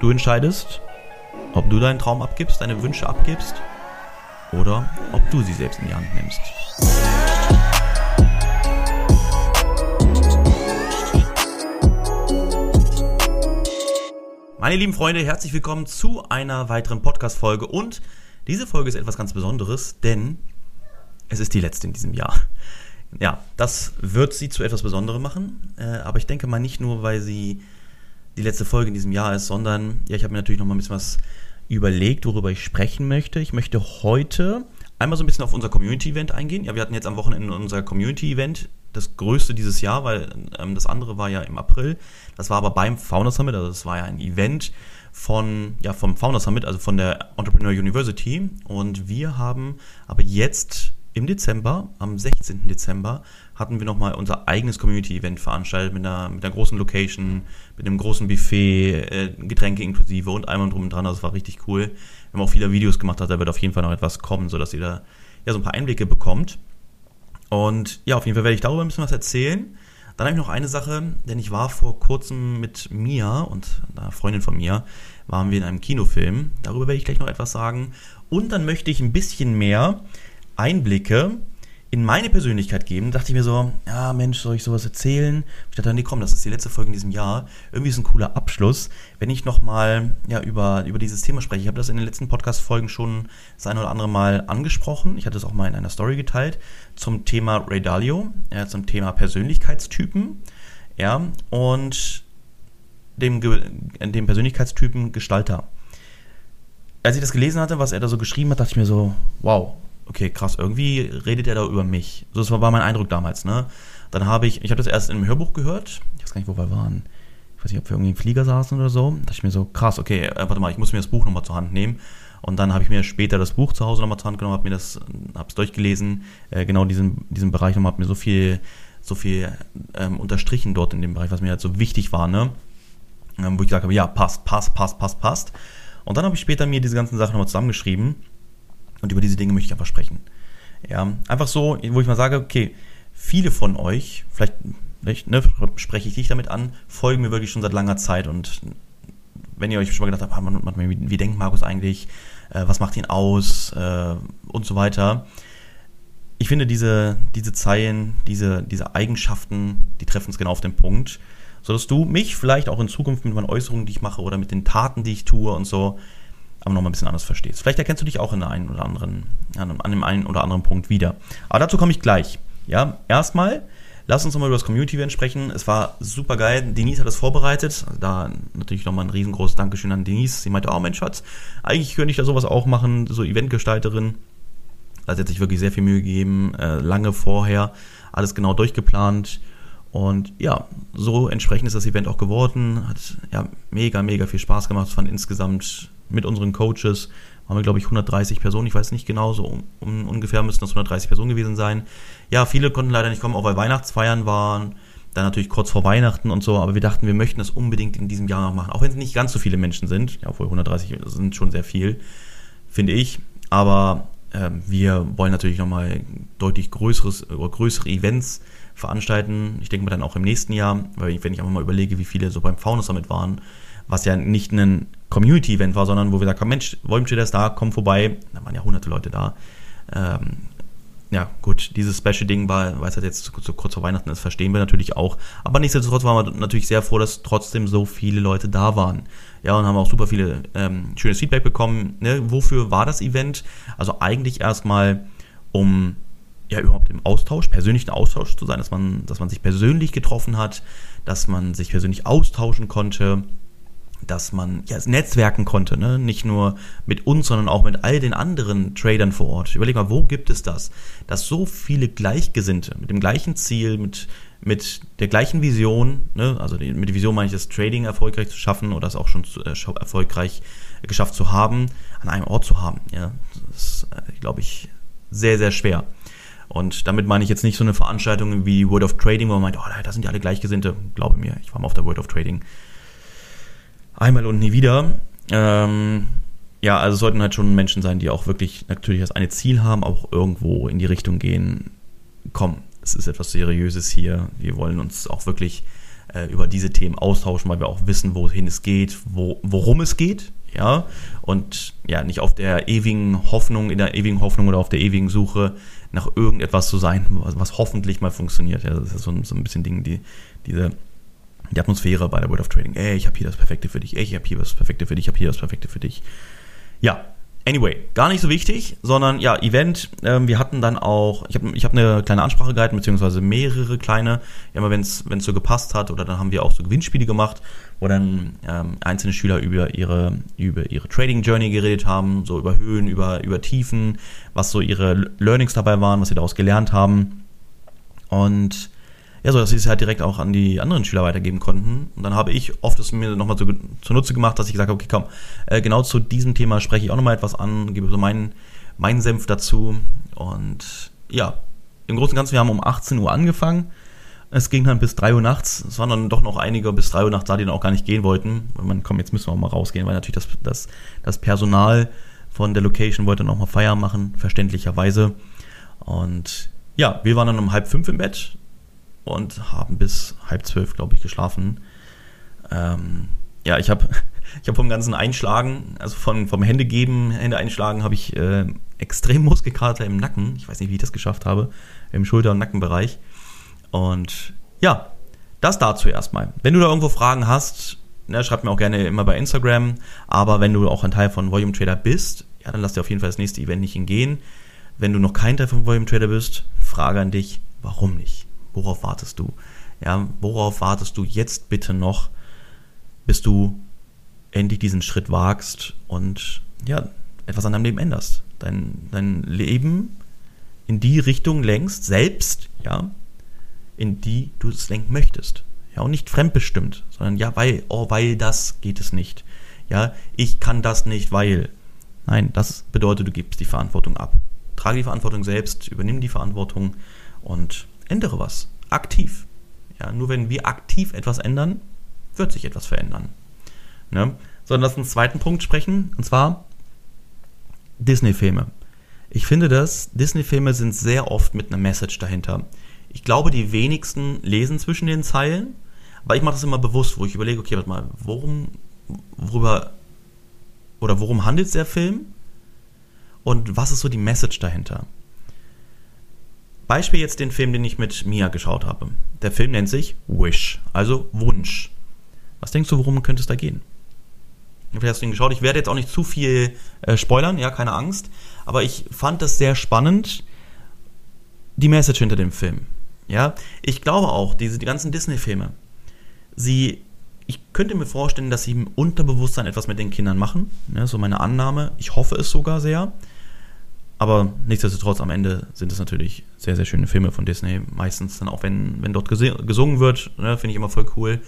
Du entscheidest, ob du deinen Traum abgibst, deine Wünsche abgibst oder ob du sie selbst in die Hand nimmst. Meine lieben Freunde, herzlich willkommen zu einer weiteren Podcast-Folge und diese Folge ist etwas ganz Besonderes, denn es ist die letzte in diesem Jahr. Ja, das wird sie zu etwas Besonderem machen, äh, aber ich denke mal nicht nur, weil sie die letzte Folge in diesem Jahr ist, sondern ja, ich habe mir natürlich noch mal ein bisschen was überlegt, worüber ich sprechen möchte. Ich möchte heute einmal so ein bisschen auf unser Community-Event eingehen. Ja, wir hatten jetzt am Wochenende unser Community-Event, das größte dieses Jahr, weil ähm, das andere war ja im April. Das war aber beim Founder Summit, also das war ja ein Event von, ja, vom Founder Summit, also von der Entrepreneur University. Und wir haben aber jetzt im Dezember, am 16. Dezember, hatten wir nochmal unser eigenes Community-Event veranstaltet mit einer, mit einer großen Location, mit einem großen Buffet, äh, Getränke inklusive und allem drum und dran. Also es war richtig cool. Wir haben auch viele Videos gemacht, da wird auf jeden Fall noch etwas kommen, sodass ihr da ja, so ein paar Einblicke bekommt. Und ja, auf jeden Fall werde ich darüber ein bisschen was erzählen. Dann habe ich noch eine Sache, denn ich war vor kurzem mit Mia und einer Freundin von mir, waren wir in einem Kinofilm. Darüber werde ich gleich noch etwas sagen. Und dann möchte ich ein bisschen mehr Einblicke in meine Persönlichkeit geben, dachte ich mir so, ja Mensch, soll ich sowas erzählen? Ich dachte, nee, komm, das ist die letzte Folge in diesem Jahr. Irgendwie ist ein cooler Abschluss, wenn ich nochmal ja, über, über dieses Thema spreche. Ich habe das in den letzten Podcast-Folgen schon das eine oder andere Mal angesprochen. Ich hatte es auch mal in einer Story geteilt zum Thema Ray Dalio, ja, zum Thema Persönlichkeitstypen. Ja, und dem, dem Persönlichkeitstypen Gestalter. Als ich das gelesen hatte, was er da so geschrieben hat, dachte ich mir so, wow, okay, krass, irgendwie redet er da über mich. So, das war mein Eindruck damals, ne? Dann habe ich, ich habe das erst einem Hörbuch gehört, ich weiß gar nicht, wo wir waren. Ich weiß nicht, ob wir irgendwie im Flieger saßen oder so. Da dachte ich mir so, krass, okay, äh, warte mal, ich muss mir das Buch nochmal zur Hand nehmen. Und dann habe ich mir später das Buch zu Hause nochmal zur Hand genommen, habe mir das, habe es durchgelesen, äh, genau diesen, diesen Bereich nochmal, habe mir so viel, so viel ähm, unterstrichen dort in dem Bereich, was mir halt so wichtig war, ne? Ähm, wo ich gesagt habe, ja, passt, passt, passt, passt, passt. Und dann habe ich später mir diese ganzen Sachen nochmal zusammengeschrieben und über diese Dinge möchte ich einfach sprechen. Ja, einfach so, wo ich mal sage, okay, viele von euch, vielleicht, vielleicht ne, spreche ich dich damit an, folgen mir wirklich schon seit langer Zeit und wenn ihr euch schon mal gedacht habt, ah, wie, wie denkt Markus eigentlich, äh, was macht ihn aus äh, und so weiter. Ich finde diese, diese Zeilen, diese, diese Eigenschaften, die treffen es genau auf den Punkt, sodass du mich vielleicht auch in Zukunft mit meinen Äußerungen, die ich mache oder mit den Taten, die ich tue und so, aber nochmal ein bisschen anders verstehst. Vielleicht erkennst du dich auch in der einen oder anderen, an dem einen oder anderen Punkt wieder. Aber dazu komme ich gleich. Ja, erstmal, lass uns nochmal über das Community-Event sprechen. Es war super geil. Denise hat das vorbereitet. Da natürlich nochmal ein riesengroßes Dankeschön an Denise. Sie meinte, oh Mensch, Schatz, eigentlich könnte ich da sowas auch machen, so Eventgestalterin. Also hat sich wirklich sehr viel Mühe gegeben, äh, lange vorher, alles genau durchgeplant. Und ja, so entsprechend ist das Event auch geworden. Hat ja mega, mega viel Spaß gemacht. Es fand insgesamt mit unseren Coaches waren wir, glaube ich, 130 Personen. Ich weiß nicht genau, so um, um, ungefähr müssten das 130 Personen gewesen sein. Ja, viele konnten leider nicht kommen, auch weil Weihnachtsfeiern waren. Dann natürlich kurz vor Weihnachten und so, aber wir dachten, wir möchten das unbedingt in diesem Jahr noch machen. Auch wenn es nicht ganz so viele Menschen sind. Ja, obwohl 130 sind schon sehr viel, finde ich. Aber äh, wir wollen natürlich nochmal deutlich größeres, oder größere Events veranstalten. Ich denke mal dann auch im nächsten Jahr, weil wenn ich einfach mal überlege, wie viele so beim Fauna Summit waren, was ja nicht ein Community-Event war, sondern wo wir gesagt haben, Mensch, Wolmschild ist da, komm vorbei. Da waren ja hunderte Leute da. Ähm, ja, gut, dieses Special-Ding war, weil es halt jetzt so kurz vor Weihnachten ist, verstehen wir natürlich auch. Aber nichtsdestotrotz waren wir natürlich sehr froh, dass trotzdem so viele Leute da waren. Ja, und haben auch super viele ähm, schönes Feedback bekommen. Ne? Wofür war das Event? Also eigentlich erstmal, um ja überhaupt im Austausch, persönlichen Austausch zu sein, dass man, dass man sich persönlich getroffen hat, dass man sich persönlich austauschen konnte dass man ja netzwerken konnte, ne? nicht nur mit uns, sondern auch mit all den anderen Tradern vor Ort. Überleg mal, wo gibt es das? Dass so viele Gleichgesinnte mit dem gleichen Ziel, mit, mit der gleichen Vision, ne? also die, mit der Vision meine ich, das Trading erfolgreich zu schaffen oder es auch schon zu, äh, erfolgreich geschafft zu haben, an einem Ort zu haben. Ja? Das ist, äh, glaube ich, sehr, sehr schwer. Und damit meine ich jetzt nicht so eine Veranstaltung wie World of Trading, wo man meint, oh, da sind ja alle Gleichgesinnte. Glaube mir, ich war mal auf der World of Trading einmal und nie wieder. Ähm, ja, also sollten halt schon Menschen sein, die auch wirklich natürlich das eine Ziel haben, auch irgendwo in die Richtung gehen. Komm, es ist etwas Seriöses hier. Wir wollen uns auch wirklich äh, über diese Themen austauschen, weil wir auch wissen, wohin es geht, wo, worum es geht, ja, und ja, nicht auf der ewigen Hoffnung, in der ewigen Hoffnung oder auf der ewigen Suche nach irgendetwas zu sein, was, was hoffentlich mal funktioniert. Ja, das ist so, so ein bisschen Ding, die, diese, die Atmosphäre bei der World of Trading. Ey, ich habe hier das Perfekte für dich, ey, ich habe hier das Perfekte für dich, ich habe hier das Perfekte für dich. Ja, Anyway, gar nicht so wichtig, sondern ja, Event. Ähm, wir hatten dann auch, ich habe ich hab eine kleine Ansprache gehalten, beziehungsweise mehrere kleine, immer wenn es so gepasst hat, oder dann haben wir auch so Gewinnspiele gemacht, wo dann ähm, einzelne Schüler über ihre, über ihre Trading Journey geredet haben, so über Höhen, über, über Tiefen, was so ihre Learnings dabei waren, was sie daraus gelernt haben. Und ja, so dass sie es halt direkt auch an die anderen Schüler weitergeben konnten. Und dann habe ich oft es mir nochmal so zunutze gemacht, dass ich gesagt habe, okay, komm, äh, genau zu diesem Thema spreche ich auch nochmal etwas an, gebe so meinen, meinen Senf dazu. Und ja, im Großen und Ganzen, wir haben um 18 Uhr angefangen. Es ging dann bis 3 Uhr nachts. Es waren dann doch noch einige bis 3 Uhr nachts da, die dann auch gar nicht gehen wollten. Und man, komm, jetzt müssen wir auch mal rausgehen, weil natürlich das, das, das Personal von der Location wollte noch mal Feier machen, verständlicherweise. Und ja, wir waren dann um halb fünf im Bett und haben bis halb zwölf, glaube ich, geschlafen. Ähm, ja, ich habe ich hab vom ganzen Einschlagen, also von, vom Händegeben, Hände einschlagen, habe ich äh, extrem Muskelkater im Nacken. Ich weiß nicht, wie ich das geschafft habe, im Schulter- und Nackenbereich. Und ja, das dazu erstmal. Wenn du da irgendwo Fragen hast, ne, schreib mir auch gerne immer bei Instagram. Aber wenn du auch ein Teil von Volume Trader bist, ja, dann lass dir auf jeden Fall das nächste Event nicht hingehen. Wenn du noch kein Teil von Volume Trader bist, frage an dich, warum nicht? Worauf wartest du? Ja, worauf wartest du jetzt bitte noch, bis du endlich diesen Schritt wagst und ja, etwas an deinem Leben änderst? Dein, dein Leben in die Richtung lenkst, selbst, ja, in die du es lenken möchtest. Ja, und nicht fremdbestimmt, sondern ja, weil, oh, weil das geht es nicht. Ja, ich kann das nicht, weil. Nein, das bedeutet, du gibst die Verantwortung ab. Trage die Verantwortung selbst, übernimm die Verantwortung und ändere was. Aktiv. Ja, nur wenn wir aktiv etwas ändern, wird sich etwas verändern. Ne? So, lass uns zweiten Punkt sprechen, und zwar Disney-Filme. Ich finde das, Disney-Filme sind sehr oft mit einer Message dahinter. Ich glaube, die wenigsten lesen zwischen den Zeilen, aber ich mache das immer bewusst, wo ich überlege, okay, warte mal, worum, worüber oder worum handelt der Film? Und was ist so die Message dahinter? Beispiel jetzt den Film, den ich mit Mia geschaut habe. Der Film nennt sich Wish, also Wunsch. Was denkst du, worum könnte es da gehen? Vielleicht hast du ihn geschaut. Ich werde jetzt auch nicht zu viel äh, spoilern, ja, keine Angst. Aber ich fand das sehr spannend, die Message hinter dem Film. Ja, ich glaube auch, diese die ganzen Disney-Filme, sie, ich könnte mir vorstellen, dass sie im Unterbewusstsein etwas mit den Kindern machen. Ja, so meine Annahme. Ich hoffe es sogar sehr. Aber nichtsdestotrotz, am Ende sind es natürlich sehr, sehr schöne Filme von Disney. Meistens dann auch, wenn, wenn dort gesungen wird, ne, finde ich immer voll cool.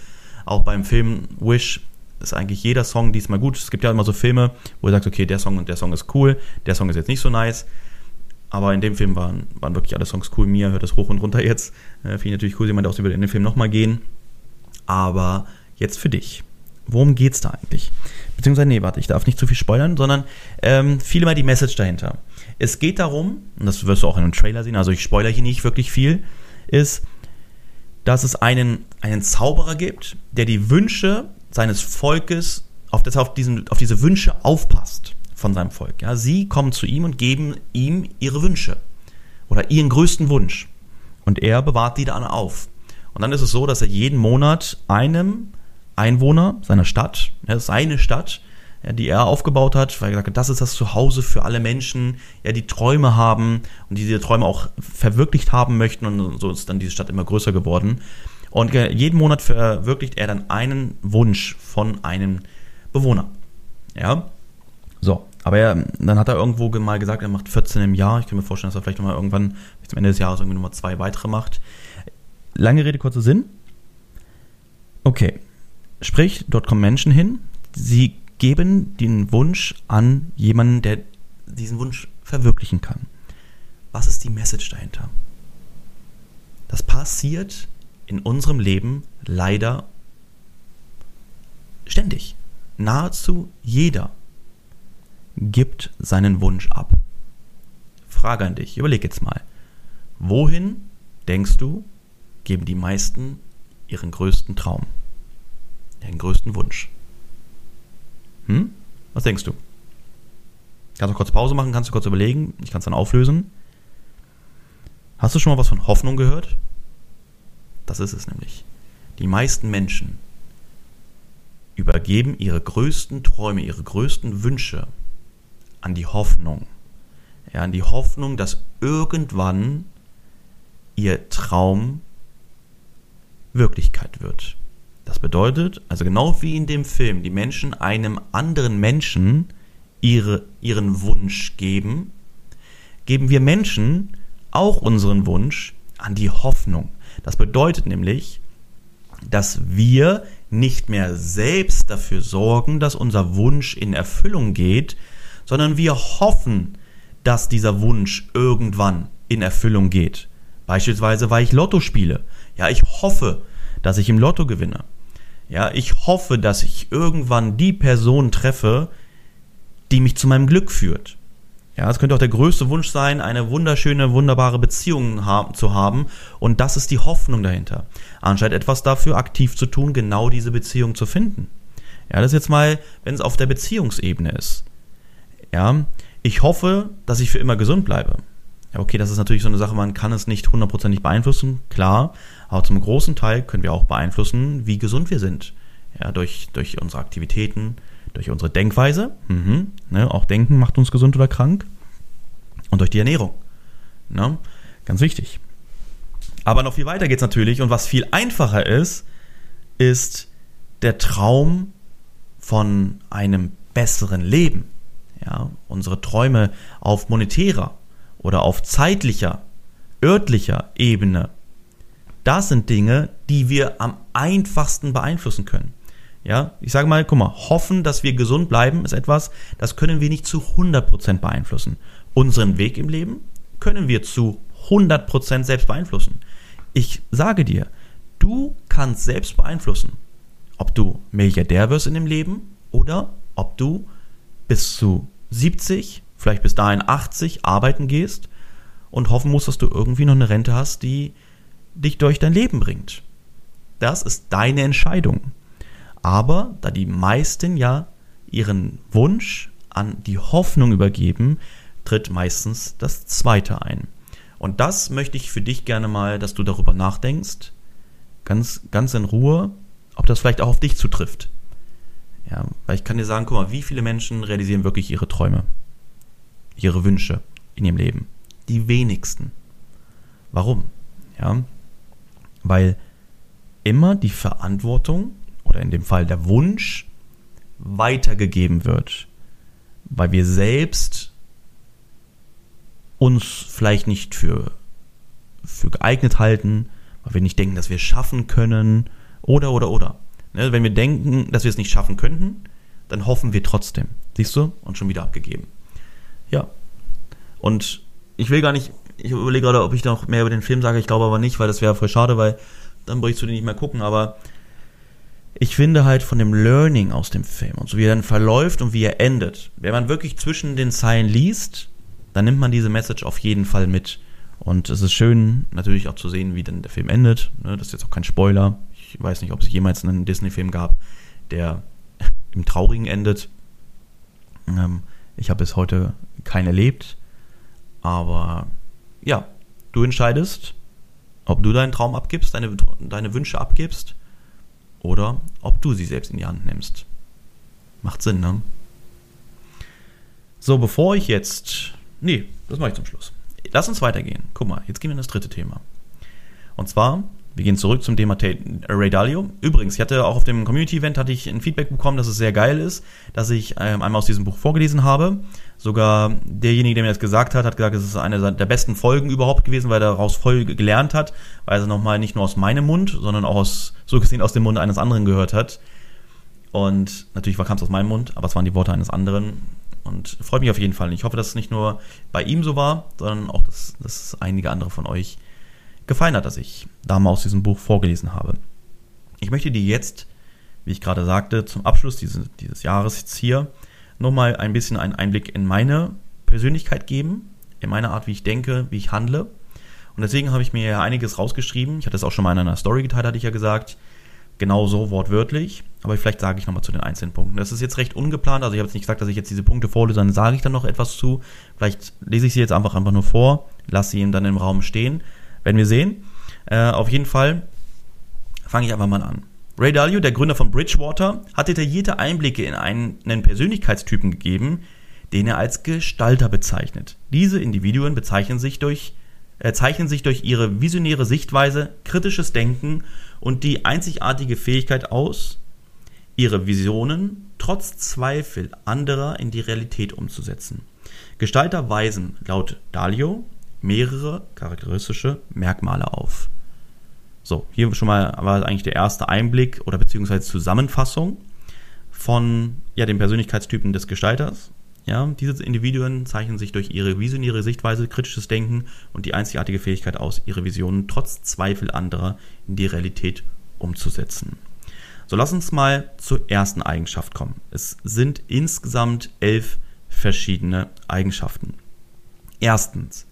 Auch beim Film Wish ist eigentlich jeder Song diesmal gut. Es gibt ja immer so Filme, wo ihr sagt, okay, der Song und der Song ist cool, der Song ist jetzt nicht so nice. Aber in dem Film waren, waren wirklich alle Songs cool. Mia hört das hoch und runter jetzt. Äh, Finde ich natürlich cool, jemand auch über den Film nochmal gehen. Aber jetzt für dich. Worum geht's da eigentlich? Beziehungsweise, nee, warte, ich darf nicht zu viel spoilern, sondern ähm, viel mal die Message dahinter. Es geht darum, und das wirst du auch in einem Trailer sehen, also ich spoilere hier nicht wirklich viel, ist, dass es einen, einen Zauberer gibt, der die Wünsche seines Volkes, auf, das auf, diesen, auf diese Wünsche aufpasst von seinem Volk. Ja, sie kommen zu ihm und geben ihm ihre Wünsche oder ihren größten Wunsch. Und er bewahrt die dann auf. Und dann ist es so, dass er jeden Monat einem Einwohner seiner Stadt, ja, seine Stadt, ja, die er aufgebaut hat, weil er gesagt hat, das ist das Zuhause für alle Menschen, ja, die Träume haben und die diese Träume auch verwirklicht haben möchten und so ist dann diese Stadt immer größer geworden. Und jeden Monat verwirklicht er dann einen Wunsch von einem Bewohner. Ja, so, aber er, dann hat er irgendwo mal gesagt, er macht 14 im Jahr. Ich kann mir vorstellen, dass er vielleicht nochmal irgendwann zum Ende des Jahres irgendwie nochmal zwei weitere macht. Lange Rede, kurzer Sinn. Okay, sprich, dort kommen Menschen hin, sie geben den Wunsch an jemanden, der diesen Wunsch verwirklichen kann. Was ist die Message dahinter? Das passiert in unserem Leben leider ständig. Nahezu jeder gibt seinen Wunsch ab. Frage an dich, überleg jetzt mal. Wohin, denkst du, geben die meisten ihren größten Traum? Ihren größten Wunsch? Hm? Was denkst du? Kannst du kurz Pause machen, kannst du kurz überlegen, ich kann es dann auflösen. Hast du schon mal was von Hoffnung gehört? Das ist es nämlich. Die meisten Menschen übergeben ihre größten Träume, ihre größten Wünsche an die Hoffnung. Ja, an die Hoffnung, dass irgendwann ihr Traum Wirklichkeit wird. Das bedeutet, also genau wie in dem Film, die Menschen einem anderen Menschen ihre, ihren Wunsch geben, geben wir Menschen auch unseren Wunsch an die Hoffnung. Das bedeutet nämlich, dass wir nicht mehr selbst dafür sorgen, dass unser Wunsch in Erfüllung geht, sondern wir hoffen, dass dieser Wunsch irgendwann in Erfüllung geht. Beispielsweise, weil ich Lotto spiele. Ja, ich hoffe, dass ich im Lotto gewinne. Ja, ich hoffe, dass ich irgendwann die Person treffe, die mich zu meinem Glück führt. Ja, es könnte auch der größte Wunsch sein, eine wunderschöne, wunderbare Beziehung haben, zu haben. Und das ist die Hoffnung dahinter. Anstatt etwas dafür aktiv zu tun, genau diese Beziehung zu finden. Ja, das ist jetzt mal, wenn es auf der Beziehungsebene ist. Ja, ich hoffe, dass ich für immer gesund bleibe. Ja, okay, das ist natürlich so eine Sache, man kann es nicht hundertprozentig beeinflussen, klar. Aber zum großen Teil können wir auch beeinflussen, wie gesund wir sind. Ja, durch, durch unsere Aktivitäten, durch unsere Denkweise, mhm, ne, auch Denken macht uns gesund oder krank, und durch die Ernährung. Ne, ganz wichtig. Aber noch viel weiter geht es natürlich und was viel einfacher ist, ist der Traum von einem besseren Leben. Ja, unsere Träume auf monetärer oder auf zeitlicher, örtlicher Ebene. Das sind Dinge, die wir am einfachsten beeinflussen können. Ja, ich sage mal, guck mal, hoffen, dass wir gesund bleiben, ist etwas, das können wir nicht zu 100% beeinflussen. Unseren Weg im Leben können wir zu 100% selbst beeinflussen. Ich sage dir, du kannst selbst beeinflussen, ob du Milliardär wirst in dem Leben oder ob du bis zu 70, vielleicht bis dahin 80 arbeiten gehst und hoffen musst, dass du irgendwie noch eine Rente hast, die dich durch dein Leben bringt. Das ist deine Entscheidung. Aber da die meisten ja ihren Wunsch an die Hoffnung übergeben, tritt meistens das Zweite ein. Und das möchte ich für dich gerne mal, dass du darüber nachdenkst, ganz, ganz in Ruhe, ob das vielleicht auch auf dich zutrifft. Ja, weil ich kann dir sagen, guck mal, wie viele Menschen realisieren wirklich ihre Träume, ihre Wünsche in ihrem Leben? Die wenigsten. Warum? Ja, weil immer die Verantwortung oder in dem Fall der Wunsch weitergegeben wird, weil wir selbst uns vielleicht nicht für, für geeignet halten, weil wir nicht denken, dass wir es schaffen können oder oder oder. Ne, wenn wir denken, dass wir es nicht schaffen könnten, dann hoffen wir trotzdem. Siehst du? Und schon wieder abgegeben. Ja. Und ich will gar nicht, ich überlege gerade, ob ich noch mehr über den Film sage, ich glaube aber nicht, weil das wäre voll schade, weil dann bräuchst du den nicht mehr gucken, aber ich finde halt von dem Learning aus dem Film und so wie er dann verläuft und wie er endet, wenn man wirklich zwischen den Zeilen liest, dann nimmt man diese Message auf jeden Fall mit. Und es ist schön natürlich auch zu sehen, wie dann der Film endet. Ne, das ist jetzt auch kein Spoiler. Ich weiß nicht, ob es jemals einen Disney-Film gab, der im Traurigen endet. Ähm, ich habe bis heute keinen erlebt. Aber ja, du entscheidest, ob du deinen Traum abgibst, deine, deine Wünsche abgibst oder ob du sie selbst in die Hand nimmst. Macht Sinn, ne? So, bevor ich jetzt. Nee, das mache ich zum Schluss. Lass uns weitergehen. Guck mal, jetzt gehen wir in das dritte Thema. Und zwar, wir gehen zurück zum Thema Ray Dalio. Übrigens, ich hatte auch auf dem Community-Event hatte ich ein Feedback bekommen, dass es sehr geil ist, dass ich ähm, einmal aus diesem Buch vorgelesen habe. Sogar derjenige, der mir das gesagt hat, hat gesagt, es ist eine der besten Folgen überhaupt gewesen, weil er daraus voll gelernt hat, weil er nochmal nicht nur aus meinem Mund, sondern auch aus, so gesehen aus dem Mund eines anderen gehört hat. Und natürlich kam es aus meinem Mund, aber es waren die Worte eines anderen. Und freut mich auf jeden Fall. Ich hoffe, dass es nicht nur bei ihm so war, sondern auch, dass, dass einige andere von euch gefallen hat, dass ich da mal aus diesem Buch vorgelesen habe. Ich möchte dir jetzt, wie ich gerade sagte, zum Abschluss dieses, dieses Jahres jetzt hier nochmal ein bisschen einen Einblick in meine Persönlichkeit geben, in meine Art, wie ich denke, wie ich handle. Und deswegen habe ich mir ja einiges rausgeschrieben. Ich hatte es auch schon mal in einer Story geteilt, hatte ich ja gesagt. Genau so wortwörtlich. Aber vielleicht sage ich nochmal zu den einzelnen Punkten. Das ist jetzt recht ungeplant. Also ich habe jetzt nicht gesagt, dass ich jetzt diese Punkte vorlese, dann sage ich dann noch etwas zu. Vielleicht lese ich sie jetzt einfach einfach nur vor, lasse sie ihm dann im Raum stehen. Werden wir sehen. Äh, auf jeden Fall fange ich einfach mal an. Ray Dalio, der Gründer von Bridgewater, hat detaillierte Einblicke in einen Persönlichkeitstypen gegeben, den er als Gestalter bezeichnet. Diese Individuen bezeichnen sich durch, äh, zeichnen sich durch ihre visionäre Sichtweise, kritisches Denken und die einzigartige Fähigkeit aus, ihre Visionen trotz Zweifel anderer in die Realität umzusetzen. Gestalter weisen laut Dalio mehrere charakteristische Merkmale auf. So, hier schon mal war eigentlich der erste Einblick oder beziehungsweise Zusammenfassung von ja, den Persönlichkeitstypen des Gestalters. Ja, diese Individuen zeichnen sich durch ihre visionäre Sichtweise, kritisches Denken und die einzigartige Fähigkeit aus, ihre Visionen trotz Zweifel anderer in die Realität umzusetzen. So, lass uns mal zur ersten Eigenschaft kommen. Es sind insgesamt elf verschiedene Eigenschaften. Erstens,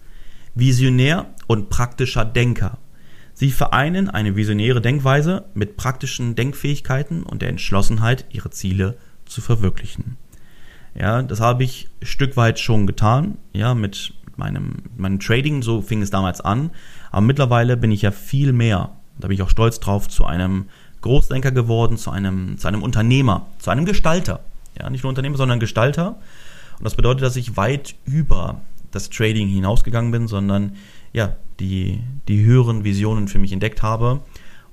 visionär und praktischer Denker. Sie vereinen eine visionäre Denkweise mit praktischen Denkfähigkeiten und der Entschlossenheit, ihre Ziele zu verwirklichen. Ja, das habe ich ein Stück weit schon getan, ja, mit meinem, meinem Trading, so fing es damals an. Aber mittlerweile bin ich ja viel mehr, da bin ich auch stolz drauf, zu einem Großdenker geworden, zu einem, zu einem Unternehmer, zu einem Gestalter. Ja, nicht nur Unternehmer, sondern Gestalter. Und das bedeutet, dass ich weit über das Trading hinausgegangen bin, sondern ja, die, die höheren Visionen für mich entdeckt habe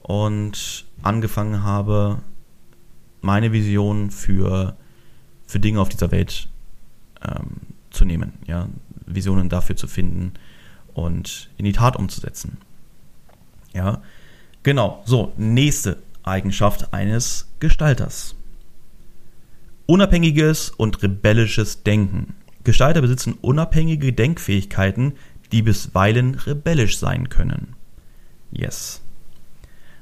und angefangen habe, meine Vision für für Dinge auf dieser Welt ähm, zu nehmen, ja, Visionen dafür zu finden und in die Tat umzusetzen. Ja, genau. So, nächste Eigenschaft eines Gestalters. Unabhängiges und rebellisches Denken. Gestalter besitzen unabhängige Denkfähigkeiten, die bisweilen rebellisch sein können. Yes.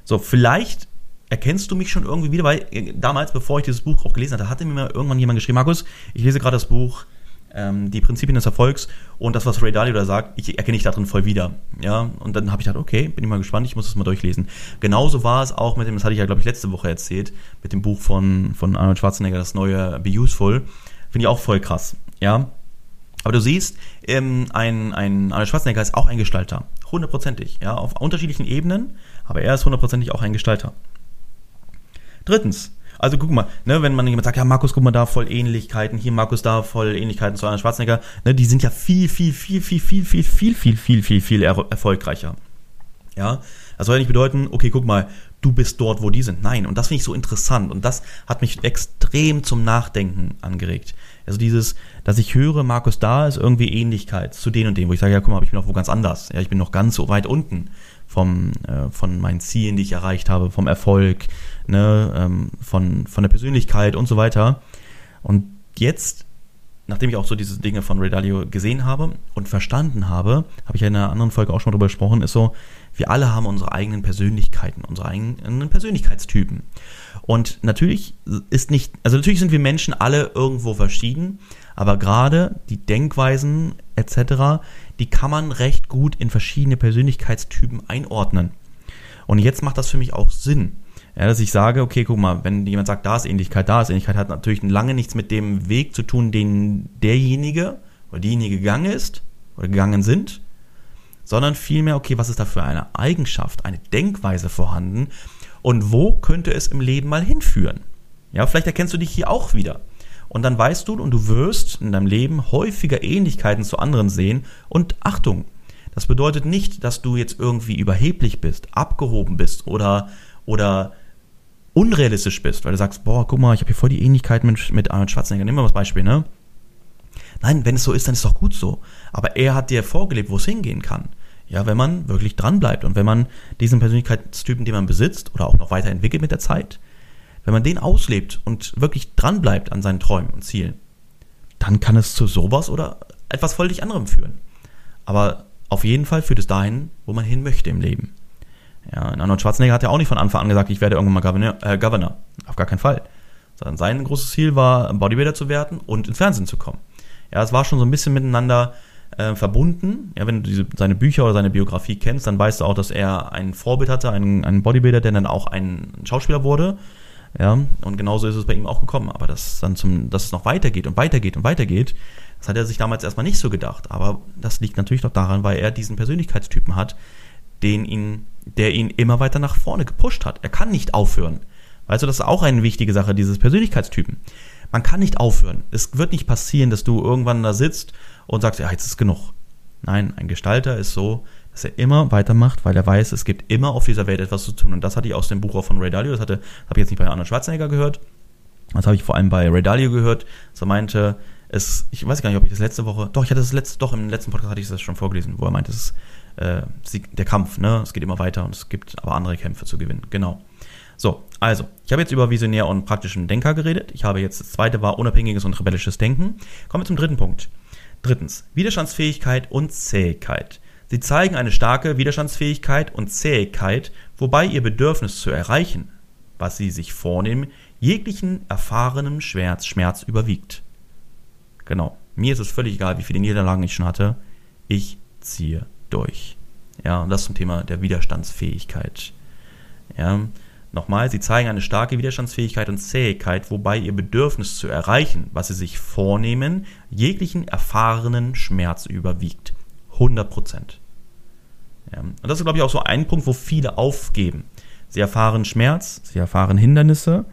So, vielleicht erkennst du mich schon irgendwie wieder? Weil äh, damals, bevor ich dieses Buch auch gelesen hatte, hatte mir mal irgendwann jemand geschrieben, Markus, ich lese gerade das Buch ähm, Die Prinzipien des Erfolgs und das, was Ray Dalio da sagt, ich erkenne ich darin voll wieder. Ja, und dann habe ich gedacht, okay, bin ich mal gespannt, ich muss das mal durchlesen. Genauso war es auch mit dem, das hatte ich ja, glaube ich, letzte Woche erzählt, mit dem Buch von, von Arnold Schwarzenegger, das neue Be Useful. Finde ich auch voll krass. Ja, aber du siehst, ähm, ein, ein Arnold Schwarzenegger ist auch ein Gestalter. Hundertprozentig. Ja, auf unterschiedlichen Ebenen, aber er ist hundertprozentig auch ein Gestalter. Drittens, also guck mal, ne, wenn man jemand sagt, ja, Markus, guck mal da voll Ähnlichkeiten, hier Markus da voll Ähnlichkeiten zu Arnold Schwarzenegger, ne, die sind ja viel, viel, viel, viel, viel, viel, viel, viel, viel, viel, viel erfolgreicher. Ja, das soll ja nicht bedeuten, okay, guck mal, du bist dort, wo die sind. Nein, und das finde ich so interessant und das hat mich extrem zum Nachdenken angeregt. Also dieses, dass ich höre, Markus, da ist irgendwie Ähnlichkeit zu den und dem, wo ich sage, ja, guck mal, ich bin noch wo ganz anders. Ja, ich bin noch ganz so weit unten vom, äh, von meinen Zielen, die ich erreicht habe, vom Erfolg, ne, ähm, von, von der Persönlichkeit und so weiter. Und jetzt, nachdem ich auch so diese Dinge von Ray Dalio gesehen habe und verstanden habe, habe ich ja in einer anderen Folge auch schon mal drüber gesprochen, ist so, wir alle haben unsere eigenen Persönlichkeiten, unsere eigenen Persönlichkeitstypen. Und natürlich ist nicht, also natürlich sind wir Menschen alle irgendwo verschieden, aber gerade die Denkweisen etc., die kann man recht gut in verschiedene Persönlichkeitstypen einordnen. Und jetzt macht das für mich auch Sinn. Ja, dass ich sage, okay, guck mal, wenn jemand sagt, da ist Ähnlichkeit, da ist Ähnlichkeit, hat natürlich lange nichts mit dem Weg zu tun, den derjenige oder diejenige gegangen ist oder gegangen sind, sondern vielmehr, okay, was ist da für eine Eigenschaft, eine Denkweise vorhanden und wo könnte es im Leben mal hinführen? Ja, vielleicht erkennst du dich hier auch wieder. Und dann weißt du und du wirst in deinem Leben häufiger Ähnlichkeiten zu anderen sehen. Und Achtung, das bedeutet nicht, dass du jetzt irgendwie überheblich bist, abgehoben bist oder, oder unrealistisch bist, weil du sagst, boah, guck mal, ich habe hier voll die Ähnlichkeit mit, mit Arnold Schwarzenegger. Nehmen wir mal das Beispiel, ne? Nein, wenn es so ist, dann ist es doch gut so. Aber er hat dir vorgelebt, wo es hingehen kann. Ja, wenn man wirklich dran bleibt und wenn man diesen Persönlichkeitstypen, den man besitzt oder auch noch weiterentwickelt mit der Zeit, wenn man den auslebt und wirklich dran bleibt an seinen Träumen und Zielen, dann kann es zu sowas oder etwas völlig anderem führen. Aber auf jeden Fall führt es dahin, wo man hin möchte im Leben. Ja, Arnold Schwarzenegger hat ja auch nicht von Anfang an gesagt, ich werde irgendwann mal Governor. Äh, Governor. Auf gar keinen Fall. Sondern sein großes Ziel war, Bodybuilder zu werden und ins Fernsehen zu kommen. Ja, es war schon so ein bisschen miteinander äh, verbunden. Ja, wenn du diese, seine Bücher oder seine Biografie kennst, dann weißt du auch, dass er ein Vorbild hatte, einen, einen Bodybuilder, der dann auch ein Schauspieler wurde. Ja, und genauso ist es bei ihm auch gekommen. Aber dass dann zum, dass es noch weitergeht und weitergeht und weitergeht, das hat er sich damals erstmal nicht so gedacht. Aber das liegt natürlich doch daran, weil er diesen Persönlichkeitstypen hat, den ihn, der ihn immer weiter nach vorne gepusht hat. Er kann nicht aufhören. Weißt du, das ist auch eine wichtige Sache, dieses Persönlichkeitstypen. Man kann nicht aufhören. Es wird nicht passieren, dass du irgendwann da sitzt und sagst, ja, jetzt ist genug. Nein, ein Gestalter ist so, dass er immer weitermacht, weil er weiß, es gibt immer auf dieser Welt etwas zu tun. Und das hatte ich aus dem Buch auch von Ray Dalio, das hatte, habe ich jetzt nicht bei Arnold Schwarzenegger gehört, das habe ich vor allem bei Ray Dalio gehört, er meinte, es, ich weiß gar nicht, ob ich das letzte Woche, doch, ich hatte das letzte, doch, im letzten Podcast hatte ich das schon vorgelesen, wo er meinte, es ist äh, der Kampf, ne, es geht immer weiter und es gibt aber andere Kämpfe zu gewinnen, genau. So, also, ich habe jetzt über visionär und praktischen Denker geredet. Ich habe jetzt das zweite war unabhängiges und rebellisches Denken. Kommen wir zum dritten Punkt. Drittens, Widerstandsfähigkeit und Zähigkeit. Sie zeigen eine starke Widerstandsfähigkeit und Zähigkeit, wobei ihr Bedürfnis zu erreichen, was sie sich vornehmen, jeglichen erfahrenen Schmerz, Schmerz überwiegt. Genau. Mir ist es völlig egal, wie viele Niederlagen ich schon hatte. Ich ziehe durch. Ja, und das zum Thema der Widerstandsfähigkeit. Ja, Nochmal, sie zeigen eine starke Widerstandsfähigkeit und Zähigkeit, wobei ihr Bedürfnis zu erreichen, was sie sich vornehmen, jeglichen erfahrenen Schmerz überwiegt. 100 Prozent. Ja, und das ist, glaube ich, auch so ein Punkt, wo viele aufgeben. Sie erfahren Schmerz, sie erfahren Hindernisse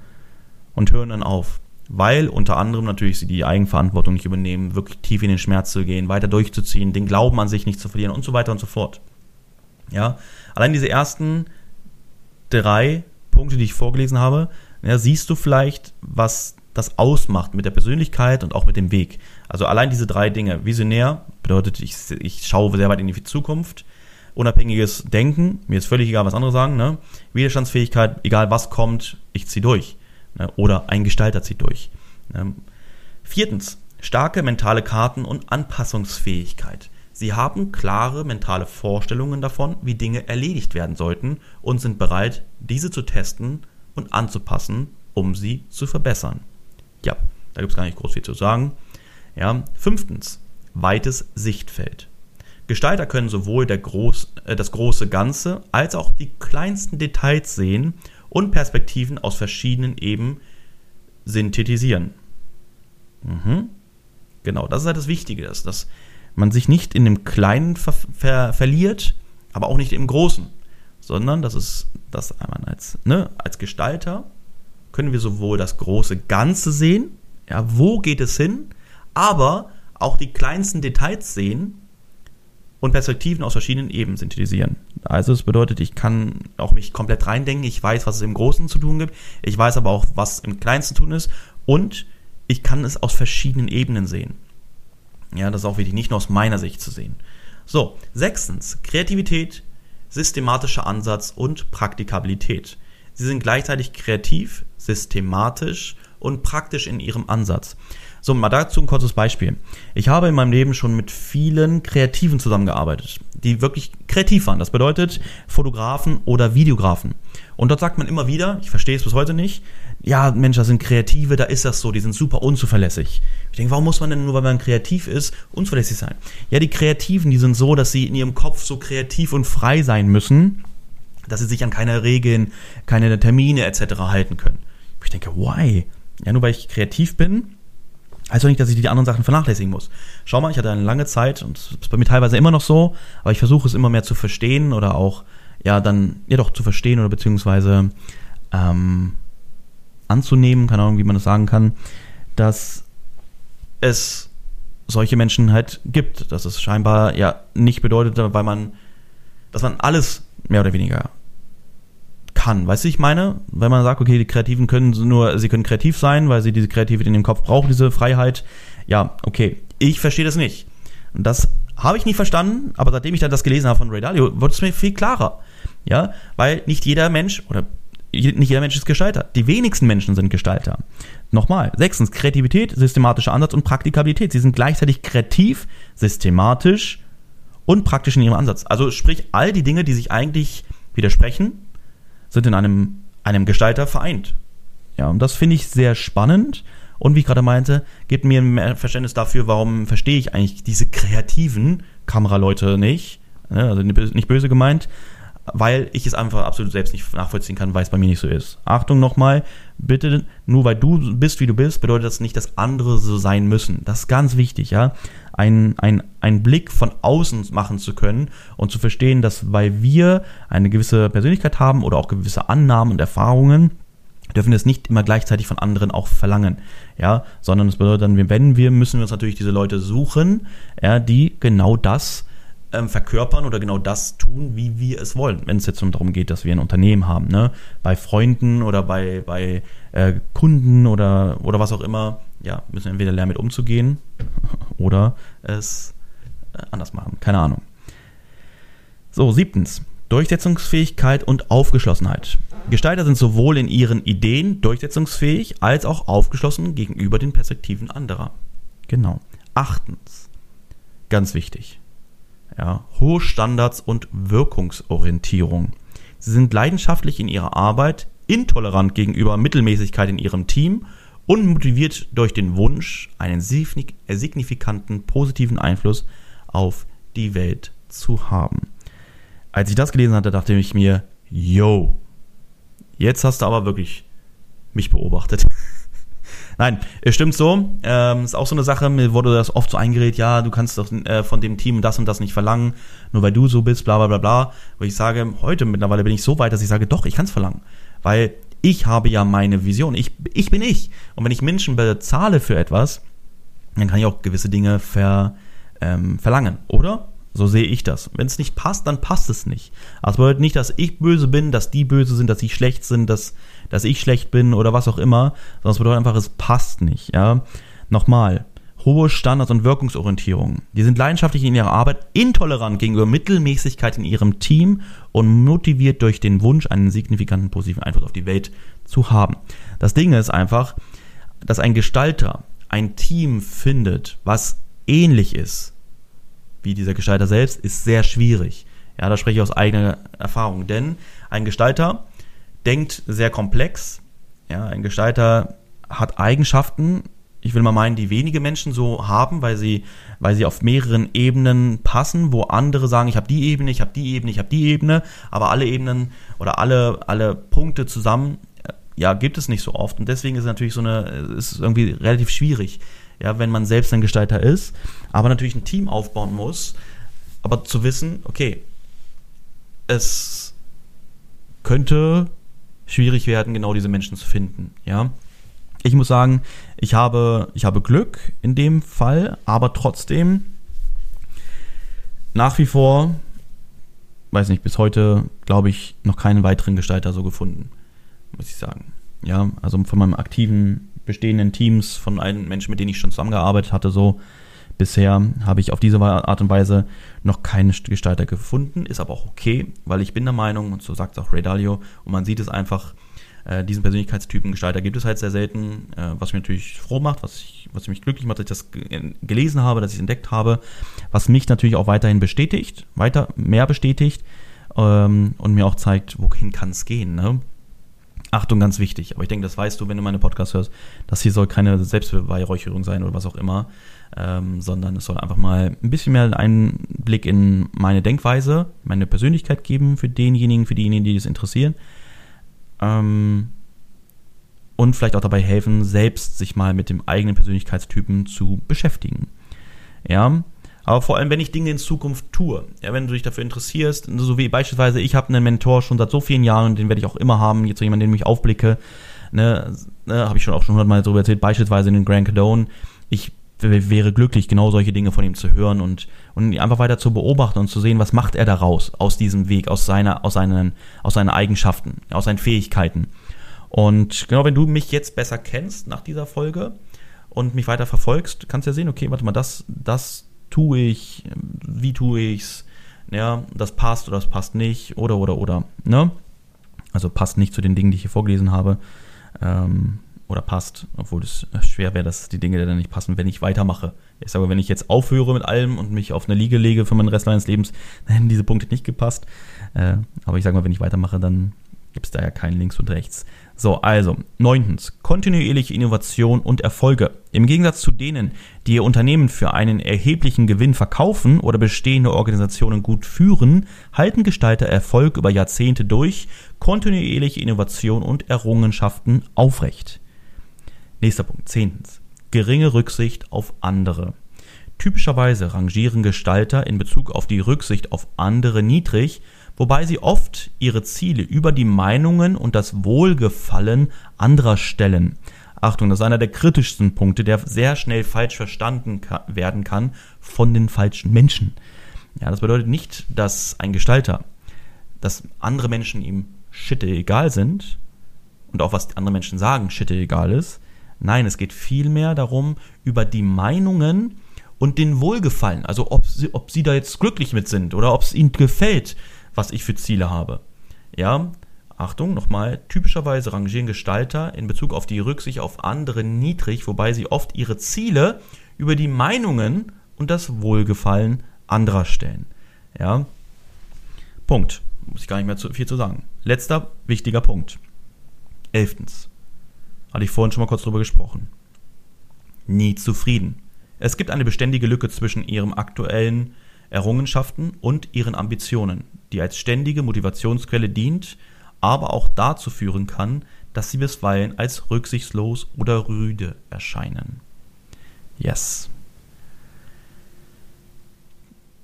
und hören dann auf. Weil unter anderem natürlich sie die Eigenverantwortung nicht übernehmen, wirklich tief in den Schmerz zu gehen, weiter durchzuziehen, den Glauben an sich nicht zu verlieren und so weiter und so fort. Ja, allein diese ersten drei Punkte, die ich vorgelesen habe, ja, siehst du vielleicht, was das ausmacht mit der Persönlichkeit und auch mit dem Weg. Also allein diese drei Dinge. Visionär bedeutet, ich, ich schaue sehr weit in die Zukunft. Unabhängiges Denken, mir ist völlig egal, was andere sagen. Ne? Widerstandsfähigkeit, egal was kommt, ich ziehe durch. Ne? Oder ein Gestalter zieht durch. Ne? Viertens, starke mentale Karten und Anpassungsfähigkeit. Sie haben klare mentale Vorstellungen davon, wie Dinge erledigt werden sollten und sind bereit, diese zu testen und anzupassen, um sie zu verbessern. Ja, da gibt es gar nicht groß viel zu sagen. Ja, fünftens, weites Sichtfeld. Gestalter können sowohl Groß, äh, das große Ganze als auch die kleinsten Details sehen und Perspektiven aus verschiedenen Ebenen synthetisieren. Mhm. Genau, das ist halt das Wichtige, dass, dass man sich nicht in dem Kleinen ver ver verliert, aber auch nicht im Großen, sondern das ist, dass man als, ne, als Gestalter können wir sowohl das große Ganze sehen, ja, wo geht es hin, aber auch die kleinsten Details sehen und Perspektiven aus verschiedenen Ebenen synthetisieren. Also es bedeutet, ich kann auch mich komplett reindenken, ich weiß, was es im Großen zu tun gibt, ich weiß aber auch, was im Kleinsten zu tun ist und ich kann es aus verschiedenen Ebenen sehen. Ja, das ist auch wichtig, nicht nur aus meiner Sicht zu sehen. So, sechstens, Kreativität, systematischer Ansatz und Praktikabilität. Sie sind gleichzeitig kreativ, systematisch und praktisch in ihrem Ansatz. So, mal dazu ein kurzes Beispiel. Ich habe in meinem Leben schon mit vielen Kreativen zusammengearbeitet, die wirklich kreativ waren. Das bedeutet Fotografen oder Videografen. Und dort sagt man immer wieder, ich verstehe es bis heute nicht, ja, Mensch, das sind Kreative, da ist das so, die sind super unzuverlässig. Ich denke, warum muss man denn nur, weil man kreativ ist, unzuverlässig sein? Ja, die Kreativen, die sind so, dass sie in ihrem Kopf so kreativ und frei sein müssen, dass sie sich an keine Regeln, keine Termine etc. halten können. Ich denke, why? Ja, nur weil ich kreativ bin, heißt doch nicht, dass ich die anderen Sachen vernachlässigen muss. Schau mal, ich hatte eine lange Zeit und es ist bei mir teilweise immer noch so, aber ich versuche es immer mehr zu verstehen oder auch, ja, dann, ja doch, zu verstehen oder beziehungsweise, ähm, anzunehmen, keine Ahnung, wie man das sagen kann, dass es solche Menschen halt gibt. Dass es scheinbar ja nicht bedeutet, weil man, dass man alles mehr oder weniger kann. Weißt du, ich meine, wenn man sagt, okay, die Kreativen können nur, sie können kreativ sein, weil sie diese Kreativität in dem Kopf brauchen, diese Freiheit. Ja, okay, ich verstehe das nicht. Und das habe ich nicht verstanden, aber seitdem ich dann das gelesen habe von Ray Dalio, wird es mir viel klarer. Ja, weil nicht jeder Mensch oder nicht jeder Mensch ist Gestalter. Die wenigsten Menschen sind Gestalter. Nochmal. Sechstens, Kreativität, systematischer Ansatz und Praktikabilität. Sie sind gleichzeitig kreativ, systematisch und praktisch in ihrem Ansatz. Also sprich, all die Dinge, die sich eigentlich widersprechen, sind in einem, einem Gestalter vereint. Ja, und das finde ich sehr spannend Und wie ich gerade meinte, gibt mir mehr Verständnis dafür, warum verstehe ich eigentlich diese kreativen Kameraleute nicht. Ne, also nicht böse gemeint, weil ich es einfach absolut selbst nicht nachvollziehen kann, weil es bei mir nicht so ist. Achtung nochmal, bitte, nur weil du bist, wie du bist, bedeutet das nicht, dass andere so sein müssen. Das ist ganz wichtig, ja. Ein, ein, ein Blick von außen machen zu können und zu verstehen, dass weil wir eine gewisse Persönlichkeit haben oder auch gewisse Annahmen und Erfahrungen, dürfen wir es nicht immer gleichzeitig von anderen auch verlangen, ja, sondern es bedeutet dann, wenn wir, müssen wir uns natürlich diese Leute suchen, ja, die genau das ähm, verkörpern oder genau das tun, wie wir es wollen. Wenn es jetzt darum geht, dass wir ein Unternehmen haben, ne? bei Freunden oder bei, bei äh, Kunden oder, oder was auch immer, ja, müssen wir entweder lernen, mit umzugehen oder es äh, anders machen. Keine Ahnung. So, siebtens. Durchsetzungsfähigkeit und Aufgeschlossenheit. Gestalter sind sowohl in ihren Ideen durchsetzungsfähig als auch aufgeschlossen gegenüber den Perspektiven anderer. Genau. Achtens. Ganz wichtig. Ja, hohe Standards und Wirkungsorientierung. Sie sind leidenschaftlich in ihrer Arbeit, intolerant gegenüber Mittelmäßigkeit in ihrem Team und motiviert durch den Wunsch, einen signifikanten positiven Einfluss auf die Welt zu haben. Als ich das gelesen hatte, dachte ich mir, yo, jetzt hast du aber wirklich mich beobachtet. Nein, es stimmt so. Ähm, ist auch so eine Sache, mir wurde das oft so eingeredet, ja, du kannst doch äh, von dem Team das und das nicht verlangen, nur weil du so bist, bla bla bla bla. Wo ich sage, heute mittlerweile bin ich so weit, dass ich sage, doch, ich kann es verlangen. Weil ich habe ja meine Vision. Ich, ich bin ich. Und wenn ich Menschen bezahle für etwas, dann kann ich auch gewisse Dinge ver, ähm, verlangen, oder? So sehe ich das. Wenn es nicht passt, dann passt es nicht. Aber es bedeutet nicht, dass ich böse bin, dass die böse sind, dass sie schlecht sind, dass, dass ich schlecht bin oder was auch immer, sondern es bedeutet einfach, es passt nicht. Ja? Nochmal, hohe Standards und Wirkungsorientierung. Die sind leidenschaftlich in ihrer Arbeit, intolerant gegenüber Mittelmäßigkeit in ihrem Team und motiviert durch den Wunsch, einen signifikanten positiven Einfluss auf die Welt zu haben. Das Ding ist einfach, dass ein Gestalter ein Team findet, was ähnlich ist wie dieser Gestalter selbst, ist sehr schwierig. Ja, da spreche ich aus eigener Erfahrung, denn ein Gestalter denkt sehr komplex. Ja, ein Gestalter hat Eigenschaften, ich will mal meinen, die wenige Menschen so haben, weil sie, weil sie auf mehreren Ebenen passen, wo andere sagen, ich habe die Ebene, ich habe die Ebene, ich habe die Ebene, aber alle Ebenen oder alle, alle Punkte zusammen, äh, ja, gibt es nicht so oft. Und deswegen ist es natürlich so eine, ist irgendwie relativ schwierig ja, wenn man selbst ein Gestalter ist, aber natürlich ein Team aufbauen muss, aber zu wissen, okay, es könnte schwierig werden, genau diese Menschen zu finden, ja. Ich muss sagen, ich habe, ich habe Glück in dem Fall, aber trotzdem nach wie vor, weiß nicht, bis heute, glaube ich, noch keinen weiteren Gestalter so gefunden, muss ich sagen. Ja, also von meinem aktiven bestehenden Teams, von allen Menschen, mit denen ich schon zusammengearbeitet hatte, so bisher habe ich auf diese Art und Weise noch keinen Gestalter gefunden, ist aber auch okay, weil ich bin der Meinung, und so sagt es auch Ray Dalio, und man sieht es einfach, äh, diesen Persönlichkeitstypen Gestalter gibt es halt sehr selten, äh, was mich natürlich froh macht, was, ich, was mich glücklich macht, dass ich das gelesen habe, dass ich es entdeckt habe, was mich natürlich auch weiterhin bestätigt, weiter mehr bestätigt ähm, und mir auch zeigt, wohin kann es gehen. Ne? Achtung, ganz wichtig, aber ich denke, das weißt du, wenn du meine Podcasts hörst, das hier soll keine Selbstbeweihräucherung sein oder was auch immer, ähm, sondern es soll einfach mal ein bisschen mehr einen Blick in meine Denkweise, meine Persönlichkeit geben für denjenigen, für diejenigen, die das interessieren. Ähm, und vielleicht auch dabei helfen, selbst sich mal mit dem eigenen Persönlichkeitstypen zu beschäftigen. Ja, aber vor allem, wenn ich Dinge in Zukunft tue, ja, wenn du dich dafür interessierst, so wie beispielsweise, ich habe einen Mentor schon seit so vielen Jahren und den werde ich auch immer haben, jetzt so jemanden, den ich aufblicke, ne, ne habe ich schon auch schon hundertmal darüber erzählt, beispielsweise in den Grand Cadone, ich wäre glücklich, genau solche Dinge von ihm zu hören und, und einfach weiter zu beobachten und zu sehen, was macht er daraus, aus diesem Weg, aus, seiner, aus, seinen, aus seinen Eigenschaften, aus seinen Fähigkeiten. Und genau, wenn du mich jetzt besser kennst nach dieser Folge und mich weiter verfolgst, kannst du ja sehen, okay, warte mal, das, das tue ich, wie tue ich's, ja, das passt oder das passt nicht, oder, oder, oder, ne? Also passt nicht zu den Dingen, die ich hier vorgelesen habe, ähm, oder passt, obwohl es schwer wäre, dass die Dinge dann nicht passen, wenn ich weitermache. Ich sage, wenn ich jetzt aufhöre mit allem und mich auf eine Liege lege für meinen Rest meines Lebens, dann hätten diese Punkte nicht gepasst. Äh, aber ich sage mal, wenn ich weitermache, dann gibt es da ja keinen links und rechts. So, also, neuntens, kontinuierliche Innovation und Erfolge. Im Gegensatz zu denen, die ihr Unternehmen für einen erheblichen Gewinn verkaufen oder bestehende Organisationen gut führen, halten Gestalter Erfolg über Jahrzehnte durch, kontinuierliche Innovation und Errungenschaften aufrecht. Nächster Punkt, zehntens, geringe Rücksicht auf andere. Typischerweise rangieren Gestalter in Bezug auf die Rücksicht auf andere niedrig wobei sie oft ihre Ziele über die Meinungen und das Wohlgefallen anderer stellen. Achtung, das ist einer der kritischsten Punkte, der sehr schnell falsch verstanden werden kann von den falschen Menschen. Ja, das bedeutet nicht, dass ein Gestalter, dass andere Menschen ihm Schitte egal sind und auch was andere Menschen sagen Schitte egal ist. Nein, es geht vielmehr darum, über die Meinungen und den Wohlgefallen, also ob sie, ob sie da jetzt glücklich mit sind oder ob es ihnen gefällt, was ich für Ziele habe. Ja, Achtung, nochmal, typischerweise rangieren Gestalter in Bezug auf die Rücksicht auf andere niedrig, wobei sie oft ihre Ziele über die Meinungen und das Wohlgefallen anderer stellen. Ja, Punkt. Muss ich gar nicht mehr zu viel zu sagen. Letzter wichtiger Punkt. Elftens. Hatte ich vorhin schon mal kurz drüber gesprochen. Nie zufrieden. Es gibt eine beständige Lücke zwischen ihrem aktuellen Errungenschaften und ihren Ambitionen, die als ständige Motivationsquelle dient, aber auch dazu führen kann, dass sie bisweilen als rücksichtslos oder rüde erscheinen. Yes.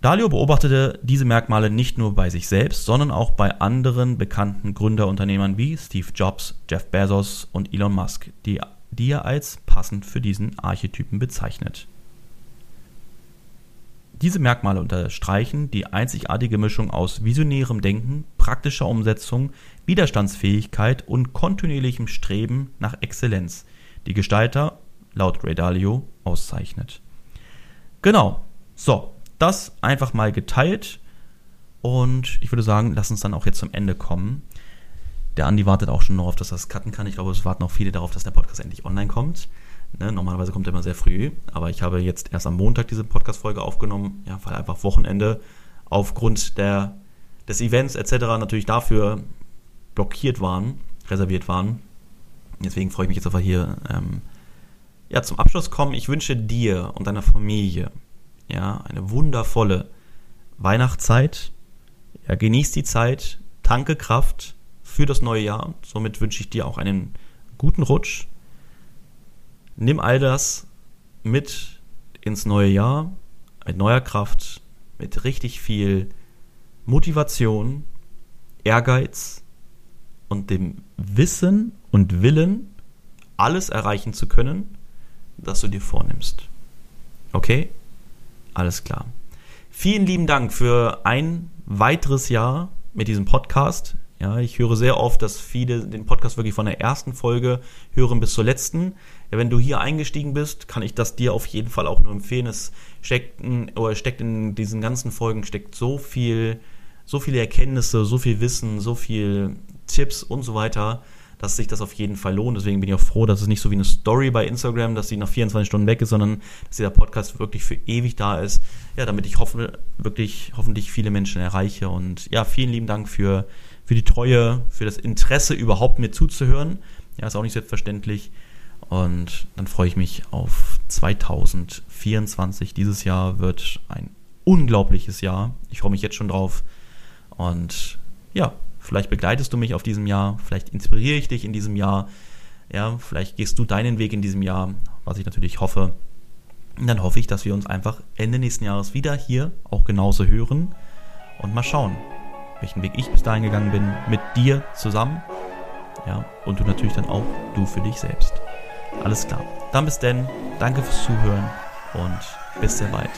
Dalio beobachtete diese Merkmale nicht nur bei sich selbst, sondern auch bei anderen bekannten Gründerunternehmern wie Steve Jobs, Jeff Bezos und Elon Musk, die, die er als passend für diesen Archetypen bezeichnet. Diese Merkmale unterstreichen die einzigartige Mischung aus visionärem Denken, praktischer Umsetzung, Widerstandsfähigkeit und kontinuierlichem Streben nach Exzellenz, die Gestalter laut Ray Dalio auszeichnet. Genau. So, das einfach mal geteilt und ich würde sagen, lass uns dann auch jetzt zum Ende kommen. Der Andi wartet auch schon darauf, dass er das cutten kann. Ich glaube, es warten auch viele darauf, dass der Podcast endlich online kommt. Ne, normalerweise kommt er immer sehr früh, aber ich habe jetzt erst am Montag diese Podcast-Folge aufgenommen, ja, weil einfach Wochenende aufgrund der, des Events etc. natürlich dafür blockiert waren, reserviert waren. Deswegen freue ich mich jetzt einfach hier ähm, ja, zum Abschluss kommen. Ich wünsche dir und deiner Familie ja, eine wundervolle Weihnachtszeit. Ja, genieß die Zeit, tanke Kraft für das neue Jahr. Somit wünsche ich dir auch einen guten Rutsch nimm all das mit ins neue Jahr, mit neuer Kraft, mit richtig viel Motivation, Ehrgeiz und dem Wissen und Willen, alles erreichen zu können, das du dir vornimmst. Okay? Alles klar. Vielen lieben Dank für ein weiteres Jahr mit diesem Podcast. Ja, ich höre sehr oft, dass viele den Podcast wirklich von der ersten Folge hören bis zur letzten. Ja, wenn du hier eingestiegen bist, kann ich das dir auf jeden Fall auch nur empfehlen. Es steckt in, oder steckt in diesen ganzen Folgen steckt so viel, so viele Erkenntnisse, so viel Wissen, so viel Tipps und so weiter, dass sich das auf jeden Fall lohnt. Deswegen bin ich auch froh, dass es nicht so wie eine Story bei Instagram, dass sie nach 24 Stunden weg ist, sondern dass dieser Podcast wirklich für ewig da ist. Ja, damit ich hoffe, wirklich hoffentlich viele Menschen erreiche. Und ja, vielen lieben Dank für für die Treue, für das Interesse überhaupt mir zuzuhören. Ja, ist auch nicht selbstverständlich. Und dann freue ich mich auf 2024. Dieses Jahr wird ein unglaubliches Jahr. Ich freue mich jetzt schon drauf. Und ja, vielleicht begleitest du mich auf diesem Jahr, vielleicht inspiriere ich dich in diesem Jahr. Ja, vielleicht gehst du deinen Weg in diesem Jahr, was ich natürlich hoffe. Und dann hoffe ich, dass wir uns einfach Ende nächsten Jahres wieder hier auch genauso hören und mal schauen, welchen Weg ich bis dahin gegangen bin, mit dir zusammen. Ja, und du natürlich dann auch du für dich selbst. Alles klar. Dann bis denn. Danke fürs Zuhören und bis sehr bald.